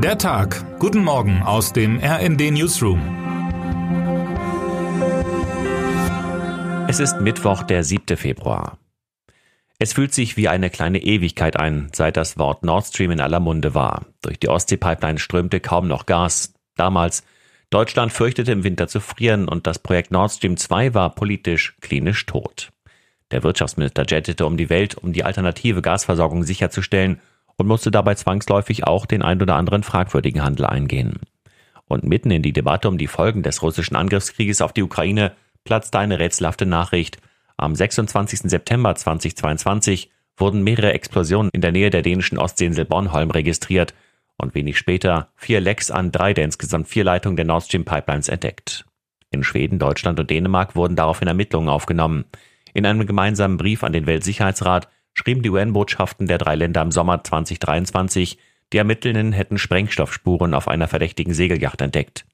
Der Tag. Guten Morgen aus dem RND Newsroom. Es ist Mittwoch, der 7. Februar. Es fühlt sich wie eine kleine Ewigkeit ein, seit das Wort Nord Stream in aller Munde war. Durch die Ostsee-Pipeline strömte kaum noch Gas. Damals Deutschland fürchtete im Winter zu frieren und das Projekt Nord Stream 2 war politisch klinisch tot. Der Wirtschaftsminister jettete um die Welt, um die alternative Gasversorgung sicherzustellen und musste dabei zwangsläufig auch den ein oder anderen fragwürdigen Handel eingehen. Und mitten in die Debatte um die Folgen des russischen Angriffskrieges auf die Ukraine platzte eine rätselhafte Nachricht. Am 26. September 2022 wurden mehrere Explosionen in der Nähe der dänischen Ostseeinsel Bornholm registriert und wenig später vier Lecks an drei der insgesamt vier Leitungen der Nord Stream Pipelines entdeckt. In Schweden, Deutschland und Dänemark wurden daraufhin Ermittlungen aufgenommen. In einem gemeinsamen Brief an den Weltsicherheitsrat schrieben die UN-Botschaften der drei Länder im Sommer 2023, die Ermittelnden hätten Sprengstoffspuren auf einer verdächtigen Segelyacht entdeckt.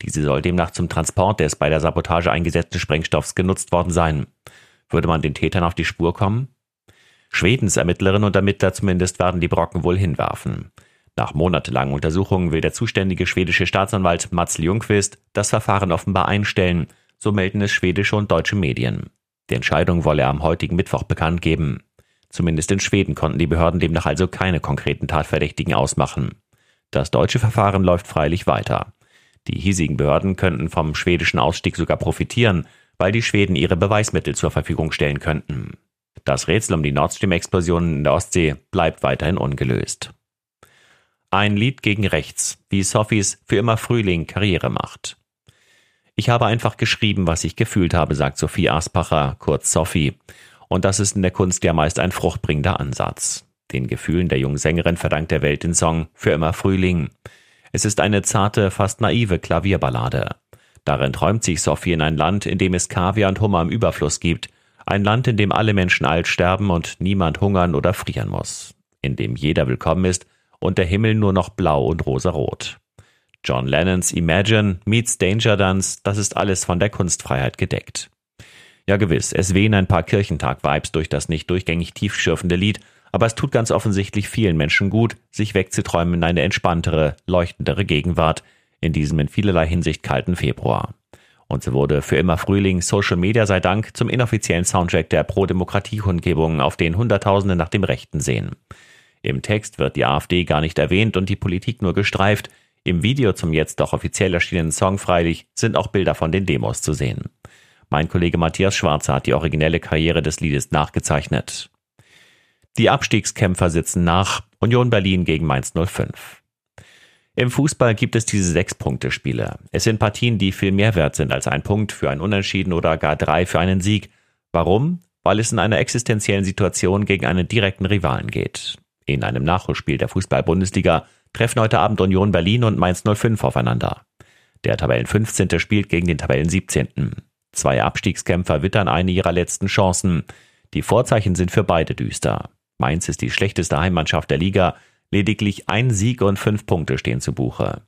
Diese soll demnach zum Transport des bei der Sabotage eingesetzten Sprengstoffs genutzt worden sein. Würde man den Tätern auf die Spur kommen? Schwedens Ermittlerinnen und Ermittler zumindest werden die Brocken wohl hinwerfen. Nach monatelangen Untersuchungen will der zuständige schwedische Staatsanwalt Mats Ljungqvist das Verfahren offenbar einstellen, so melden es schwedische und deutsche Medien. Die Entscheidung wolle er am heutigen Mittwoch bekannt geben. Zumindest in Schweden konnten die Behörden demnach also keine konkreten Tatverdächtigen ausmachen. Das deutsche Verfahren läuft freilich weiter. Die hiesigen Behörden könnten vom schwedischen Ausstieg sogar profitieren, weil die Schweden ihre Beweismittel zur Verfügung stellen könnten. Das Rätsel um die Nord Stream-Explosionen in der Ostsee bleibt weiterhin ungelöst. Ein Lied gegen rechts, wie Sophies für immer Frühling Karriere macht. Ich habe einfach geschrieben, was ich gefühlt habe, sagt Sophie Aspacher, kurz Sophie. Und das ist in der Kunst ja meist ein fruchtbringender Ansatz. Den Gefühlen der jungen Sängerin verdankt der Welt den Song Für immer Frühling. Es ist eine zarte, fast naive Klavierballade. Darin träumt sich Sophie in ein Land, in dem es Kaviar und Hummer im Überfluss gibt. Ein Land, in dem alle Menschen alt sterben und niemand hungern oder frieren muss. In dem jeder willkommen ist und der Himmel nur noch blau und rosarot. John Lennons Imagine meets Danger Dance, das ist alles von der Kunstfreiheit gedeckt. Ja gewiss, es wehen ein paar Kirchentag-Vibes durch das nicht durchgängig tiefschürfende Lied, aber es tut ganz offensichtlich vielen Menschen gut, sich wegzuträumen in eine entspanntere, leuchtendere Gegenwart in diesem in vielerlei Hinsicht kalten Februar. Und so wurde für immer Frühling Social Media sei Dank zum inoffiziellen Soundtrack der Pro-Demokratie-Kundgebungen, auf den Hunderttausende nach dem Rechten sehen. Im Text wird die AfD gar nicht erwähnt und die Politik nur gestreift, im Video zum jetzt doch offiziell erschienenen Song freilich sind auch Bilder von den Demos zu sehen. Mein Kollege Matthias Schwarzer hat die originelle Karriere des Liedes nachgezeichnet. Die Abstiegskämpfer sitzen nach Union Berlin gegen Mainz 05. Im Fußball gibt es diese Sechs-Punkte-Spiele. Es sind Partien, die viel mehr wert sind als ein Punkt für ein Unentschieden oder gar drei für einen Sieg. Warum? Weil es in einer existenziellen Situation gegen einen direkten Rivalen geht. In einem Nachholspiel der Fußball-Bundesliga treffen heute Abend Union Berlin und Mainz 05 aufeinander. Der Tabellen 15. spielt gegen den Tabellen 17. Zwei Abstiegskämpfer wittern eine ihrer letzten Chancen. Die Vorzeichen sind für beide düster. Mainz ist die schlechteste Heimmannschaft der Liga. Lediglich ein Sieg und fünf Punkte stehen zu Buche.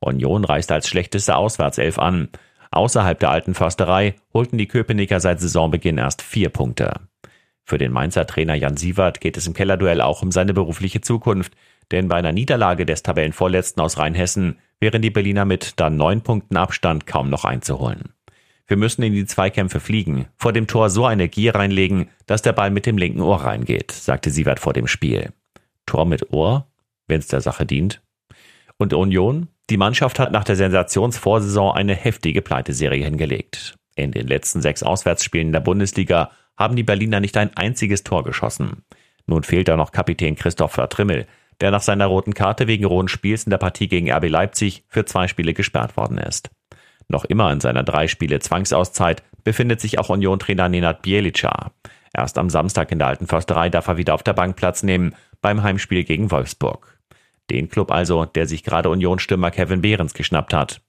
Union reist als schlechteste Auswärtself an. Außerhalb der alten Försterei holten die Köpenicker seit Saisonbeginn erst vier Punkte. Für den Mainzer Trainer Jan Sievert geht es im Kellerduell auch um seine berufliche Zukunft. Denn bei einer Niederlage des Tabellenvorletzten aus Rheinhessen wären die Berliner mit dann neun Punkten Abstand kaum noch einzuholen. Wir müssen in die Zweikämpfe fliegen, vor dem Tor so eine Gier reinlegen, dass der Ball mit dem linken Ohr reingeht, sagte Sievert vor dem Spiel. Tor mit Ohr, wenn es der Sache dient. Und Union? Die Mannschaft hat nach der Sensationsvorsaison eine heftige Pleiteserie hingelegt. In den letzten sechs Auswärtsspielen der Bundesliga haben die Berliner nicht ein einziges Tor geschossen. Nun fehlt da noch Kapitän Christopher Trimmel, der nach seiner roten Karte wegen rohen Spiels in der Partie gegen RB Leipzig für zwei Spiele gesperrt worden ist. Noch immer in seiner drei Spiele Zwangsauszeit befindet sich auch Union-Trainer Nenad Bielica. Erst am Samstag in der alten Försterei darf er wieder auf der Bank Platz nehmen, beim Heimspiel gegen Wolfsburg. Den Club also, der sich gerade Unionsstürmer Kevin Behrens geschnappt hat.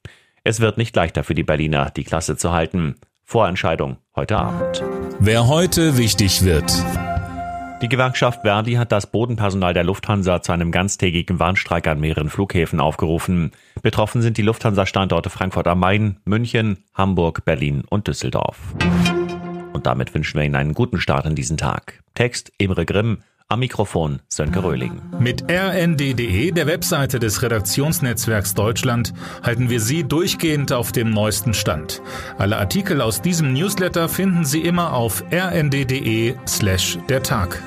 Es wird nicht leichter für die Berliner, die Klasse zu halten. Vorentscheidung heute Abend. Wer heute wichtig wird. Die Gewerkschaft Verdi hat das Bodenpersonal der Lufthansa zu einem ganztägigen Warnstreik an mehreren Flughäfen aufgerufen. Betroffen sind die Lufthansa-Standorte Frankfurt am Main, München, Hamburg, Berlin und Düsseldorf. Und damit wünschen wir Ihnen einen guten Start in diesen Tag. Text Imre Grimm, Am Mikrofon Sönke Röhling. Mit rnd.de, der Webseite des Redaktionsnetzwerks Deutschland, halten wir Sie durchgehend auf dem neuesten Stand. Alle Artikel aus diesem Newsletter finden Sie immer auf rnd.de slash der Tag.